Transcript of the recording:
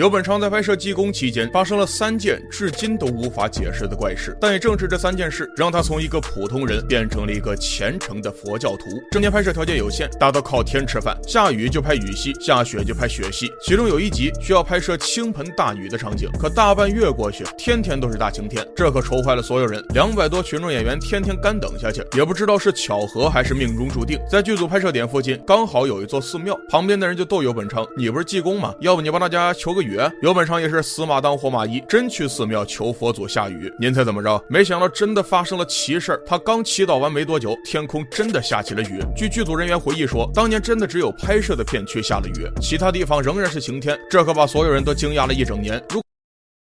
游本昌在拍摄济公期间，发生了三件至今都无法解释的怪事。但也正是这三件事，让他从一个普通人变成了一个虔诚的佛教徒。正年拍摄条件有限，大都靠天吃饭，下雨就拍雨戏，下雪就拍雪戏。其中有一集需要拍摄倾盆大雨的场景，可大半月过去，天天都是大晴天，这可愁坏了所有人。两百多群众演员天天干等下去，也不知道是巧合还是命中注定。在剧组拍摄点附近，刚好有一座寺庙，旁边的人就逗游本昌：“你不是济公吗？要不你帮大家求个雨？”游本昌也是死马当活马医，真去寺庙求佛祖下雨。您猜怎么着？没想到真的发生了奇事他刚祈祷完没多久，天空真的下起了雨。据剧组人员回忆说，当年真的只有拍摄的片区下了雨，其他地方仍然是晴天。这可把所有人都惊讶了一整年。如